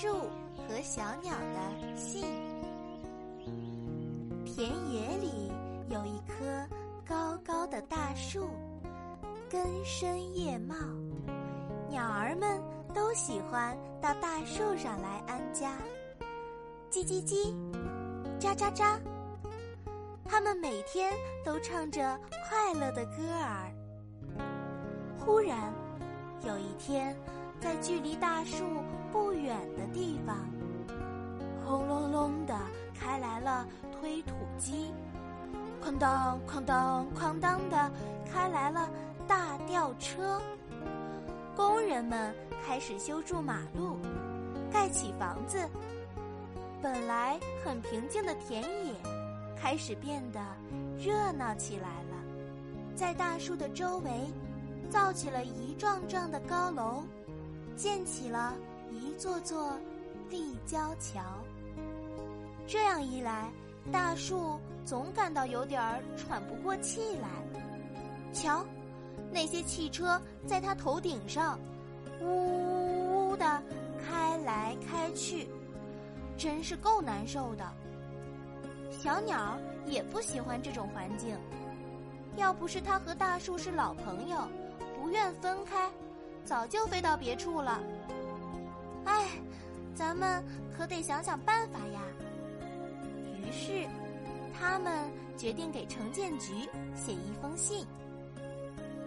树和小鸟的信。田野里有一棵高高的大树，根深叶茂，鸟儿们都喜欢到大树上来安家。叽叽叽，喳喳喳，它们每天都唱着快乐的歌儿。忽然，有一天。在距离大树不远的地方，轰隆隆的开来了推土机，哐当哐当哐当的开来了大吊车。工人们开始修筑马路，盖起房子。本来很平静的田野，开始变得热闹起来了。在大树的周围，造起了一幢幢的高楼。建起了一座座立交桥。这样一来，大树总感到有点儿喘不过气来。瞧，那些汽车在它头顶上呜呜呜的开来开去，真是够难受的。小鸟也不喜欢这种环境，要不是它和大树是老朋友，不愿分开。早就飞到别处了。哎，咱们可得想想办法呀。于是，他们决定给城建局写一封信。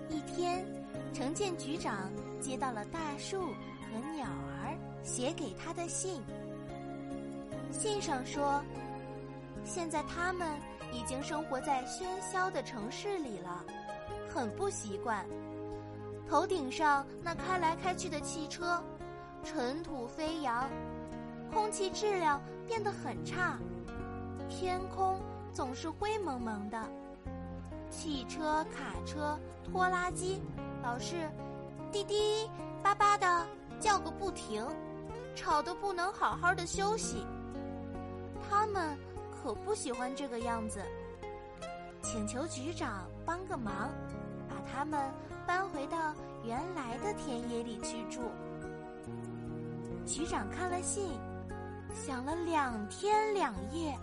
一天，城建局长接到了大树和鸟儿写给他的信。信上说，现在他们已经生活在喧嚣的城市里了，很不习惯。头顶上那开来开去的汽车，尘土飞扬，空气质量变得很差，天空总是灰蒙蒙的，汽车、卡车、拖拉机老是滴滴叭叭的叫个不停，吵得不能好好的休息。他们可不喜欢这个样子，请求局长帮个忙。把他们搬回到原来的田野里去住。局长看了信，想了两天两夜，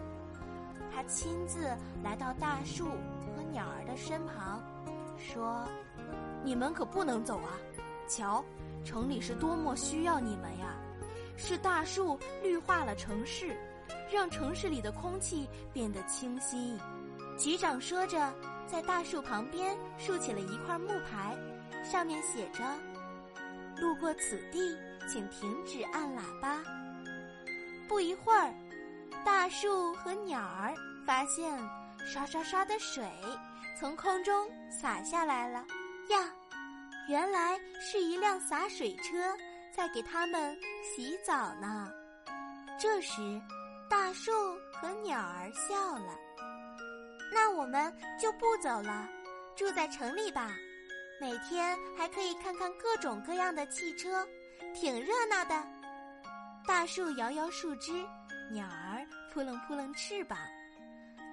他亲自来到大树和鸟儿的身旁，说：“你们可不能走啊！瞧，城里是多么需要你们呀！是大树绿化了城市，让城市里的空气变得清新。”局长说着。在大树旁边竖起了一块木牌，上面写着：“路过此地，请停止按喇叭。”不一会儿，大树和鸟儿发现刷刷刷的水从空中洒下来了。呀，原来是一辆洒水车在给他们洗澡呢。这时，大树和鸟儿笑了。那我们就不走了，住在城里吧。每天还可以看看各种各样的汽车，挺热闹的。大树摇摇树枝，鸟儿扑棱扑棱翅膀，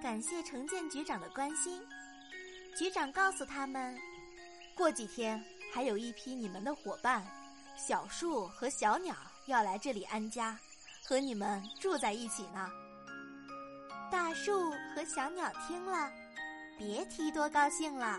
感谢城建局长的关心。局长告诉他们，过几天还有一批你们的伙伴，小树和小鸟要来这里安家，和你们住在一起呢。大树和小鸟听了，别提多高兴了。